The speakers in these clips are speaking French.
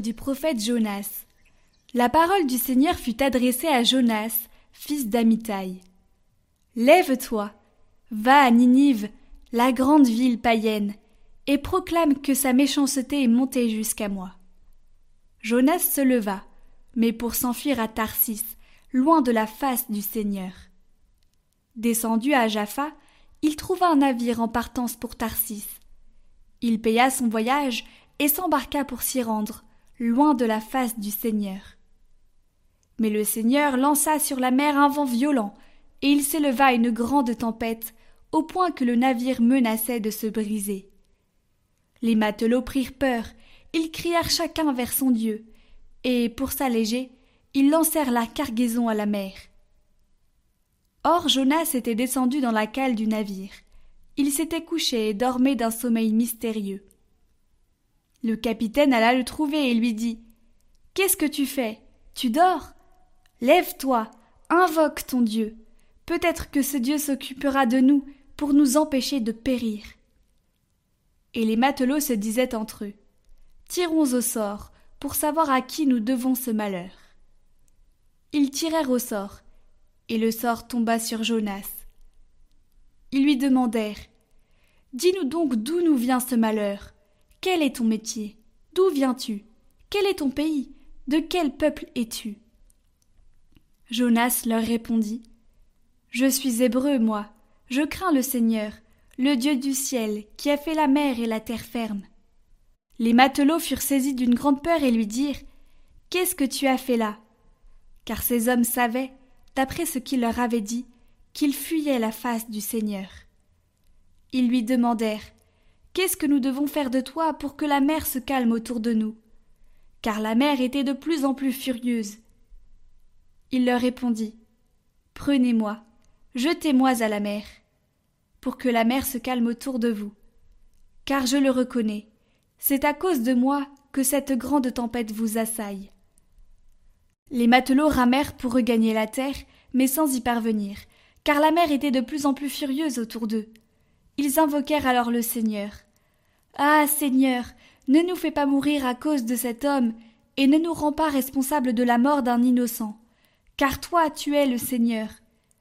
du prophète Jonas. La parole du Seigneur fut adressée à Jonas, fils d'Amitai. Lève-toi, va à Ninive, la grande ville païenne, et proclame que sa méchanceté est montée jusqu'à moi. Jonas se leva, mais pour s'enfuir à Tarsis, loin de la face du Seigneur. Descendu à Jaffa, il trouva un navire en partance pour Tarsis. Il paya son voyage et s'embarqua pour s'y rendre, loin de la face du Seigneur. Mais le Seigneur lança sur la mer un vent violent, et il s'éleva une grande tempête, au point que le navire menaçait de se briser. Les matelots prirent peur, ils crièrent chacun vers son Dieu, et, pour s'alléger, ils lancèrent la cargaison à la mer. Or Jonas était descendu dans la cale du navire. Il s'était couché et dormait d'un sommeil mystérieux. Le capitaine alla le trouver et lui dit Qu'est-ce que tu fais? Tu dors? Lève-toi, invoque ton Dieu. Peut-être que ce Dieu s'occupera de nous pour nous empêcher de périr. Et les matelots se disaient entre eux Tirons au sort pour savoir à qui nous devons ce malheur. Ils tirèrent au sort, et le sort tomba sur Jonas. Ils lui demandèrent Dis-nous donc d'où nous vient ce malheur? Quel est ton métier? D'où viens-tu? Quel est ton pays? De quel peuple es-tu? Jonas leur répondit Je suis hébreu, moi. Je crains le Seigneur, le Dieu du ciel, qui a fait la mer et la terre ferme. Les matelots furent saisis d'une grande peur et lui dirent Qu'est-ce que tu as fait là? Car ces hommes savaient, d'après ce qu'il leur avait dit, qu'ils fuyaient la face du Seigneur. Ils lui demandèrent Qu'est-ce que nous devons faire de toi pour que la mer se calme autour de nous? Car la mer était de plus en plus furieuse. Il leur répondit Prenez-moi, jetez-moi à la mer, pour que la mer se calme autour de vous. Car je le reconnais, c'est à cause de moi que cette grande tempête vous assaille. Les matelots ramèrent pour regagner la terre, mais sans y parvenir, car la mer était de plus en plus furieuse autour d'eux. Ils invoquèrent alors le Seigneur. Ah. Seigneur. Ne nous fais pas mourir à cause de cet homme, et ne nous rends pas responsables de la mort d'un innocent. Car toi tu es le Seigneur.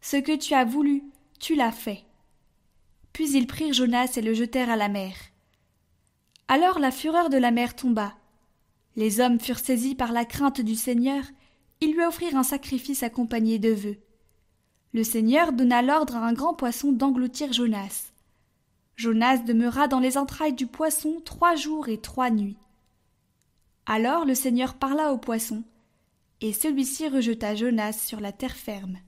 Ce que tu as voulu, tu l'as fait. Puis ils prirent Jonas et le jetèrent à la mer. Alors la fureur de la mer tomba. Les hommes furent saisis par la crainte du Seigneur, ils lui offrirent un sacrifice accompagné de vœux. Le Seigneur donna l'ordre à un grand poisson d'engloutir Jonas. Jonas demeura dans les entrailles du poisson trois jours et trois nuits. Alors le Seigneur parla au poisson, et celui-ci rejeta Jonas sur la terre ferme.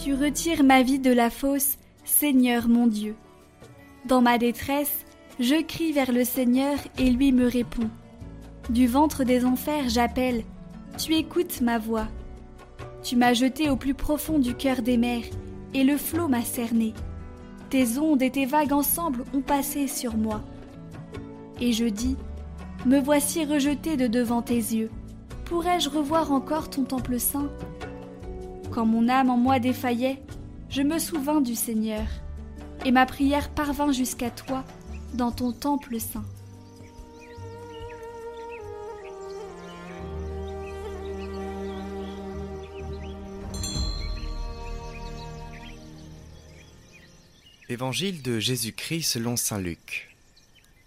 Tu retires ma vie de la fosse, Seigneur mon Dieu. Dans ma détresse, je crie vers le Seigneur et lui me répond. Du ventre des enfers j'appelle, tu écoutes ma voix. Tu m'as jeté au plus profond du cœur des mers, et le flot m'a cerné. Tes ondes et tes vagues ensemble ont passé sur moi. Et je dis, Me voici rejeté de devant tes yeux. Pourrais-je revoir encore ton temple saint? Quand mon âme en moi défaillait, je me souvins du Seigneur, et ma prière parvint jusqu'à toi dans ton temple saint. Évangile de Jésus-Christ selon Saint Luc.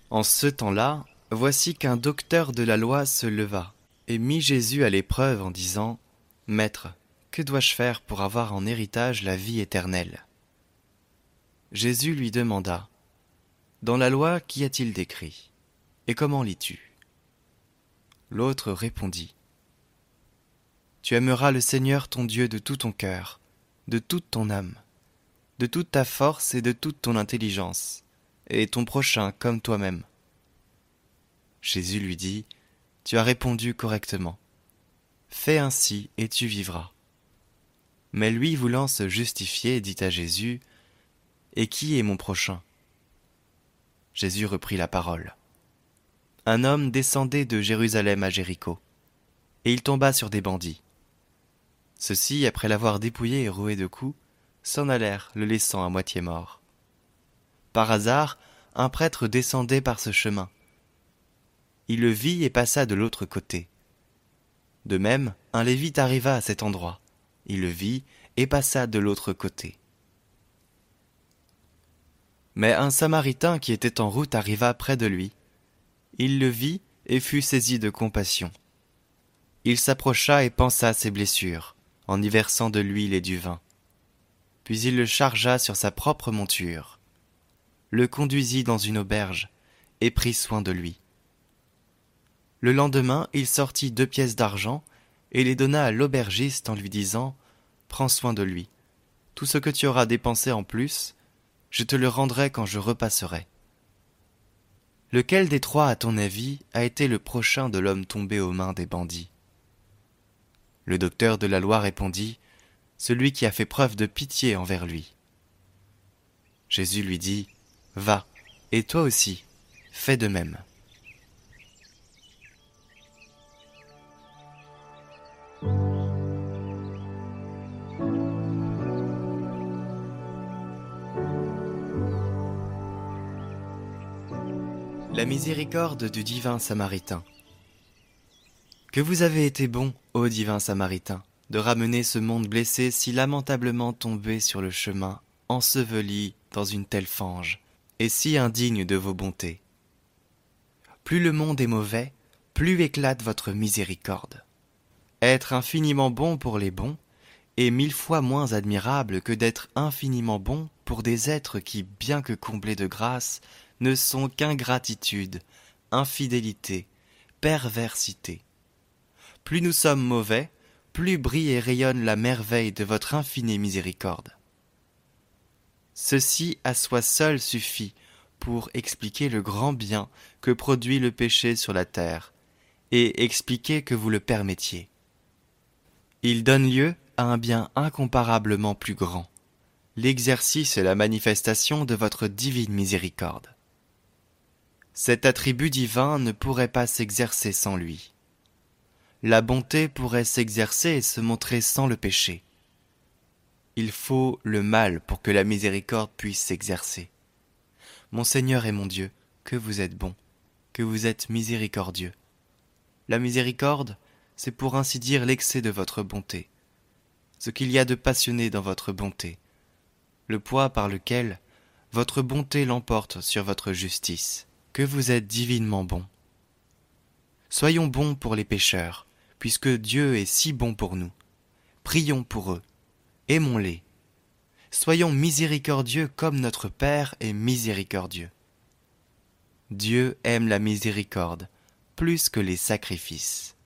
En ce temps-là, voici qu'un docteur de la loi se leva et mit Jésus à l'épreuve en disant Maître, que dois-je faire pour avoir en héritage la vie éternelle? Jésus lui demanda Dans la loi, qu'y a-t-il décrit? Et comment lis-tu? L'autre répondit Tu aimeras le Seigneur ton Dieu de tout ton cœur, de toute ton âme toute ta force et de toute ton intelligence, et ton prochain comme toi-même. Jésus lui dit, Tu as répondu correctement. Fais ainsi et tu vivras. Mais lui, voulant se justifier, dit à Jésus, Et qui est mon prochain? Jésus reprit la parole. Un homme descendait de Jérusalem à Jéricho, et il tomba sur des bandits. Ceux-ci, après l'avoir dépouillé et roué de coups, s'en allèrent, le laissant à moitié mort. Par hasard, un prêtre descendait par ce chemin. Il le vit et passa de l'autre côté. De même, un lévite arriva à cet endroit. Il le vit et passa de l'autre côté. Mais un Samaritain qui était en route arriva près de lui. Il le vit et fut saisi de compassion. Il s'approcha et pensa ses blessures, en y versant de l'huile et du vin. Puis il le chargea sur sa propre monture, le conduisit dans une auberge, et prit soin de lui. Le lendemain, il sortit deux pièces d'argent et les donna à l'aubergiste en lui disant Prends soin de lui. Tout ce que tu auras dépensé en plus, je te le rendrai quand je repasserai. Lequel des trois, à ton avis, a été le prochain de l'homme tombé aux mains des bandits? Le docteur de la loi répondit Celui qui a fait preuve de pitié envers lui. Jésus lui dit Va, et toi aussi, fais de même. La miséricorde du divin Samaritain. Que vous avez été bon, ô divin Samaritain, de ramener ce monde blessé si lamentablement tombé sur le chemin, enseveli dans une telle fange, et si indigne de vos bontés. Plus le monde est mauvais, plus éclate votre miséricorde. Être infiniment bon pour les bons est mille fois moins admirable que d'être infiniment bon pour des êtres qui, bien que comblés de grâce, ne sont qu'ingratitude, infidélité, perversité. Plus nous sommes mauvais, plus brille et rayonne la merveille de votre infinie miséricorde. Ceci à soi seul suffit pour expliquer le grand bien que produit le péché sur la terre, et expliquer que vous le permettiez. Il donne lieu à un bien incomparablement plus grand, l'exercice et la manifestation de votre divine miséricorde. Cet attribut divin ne pourrait pas s'exercer sans lui. La bonté pourrait s'exercer et se montrer sans le péché. Il faut le mal pour que la miséricorde puisse s'exercer. Mon Seigneur et mon Dieu, que vous êtes bon, que vous êtes miséricordieux. La miséricorde, c'est pour ainsi dire l'excès de votre bonté, ce qu'il y a de passionné dans votre bonté, le poids par lequel votre bonté l'emporte sur votre justice que vous êtes divinement bon. Soyons bons pour les pécheurs, puisque Dieu est si bon pour nous. Prions pour eux, aimons-les. Soyons miséricordieux comme notre Père est miséricordieux. Dieu aime la miséricorde plus que les sacrifices.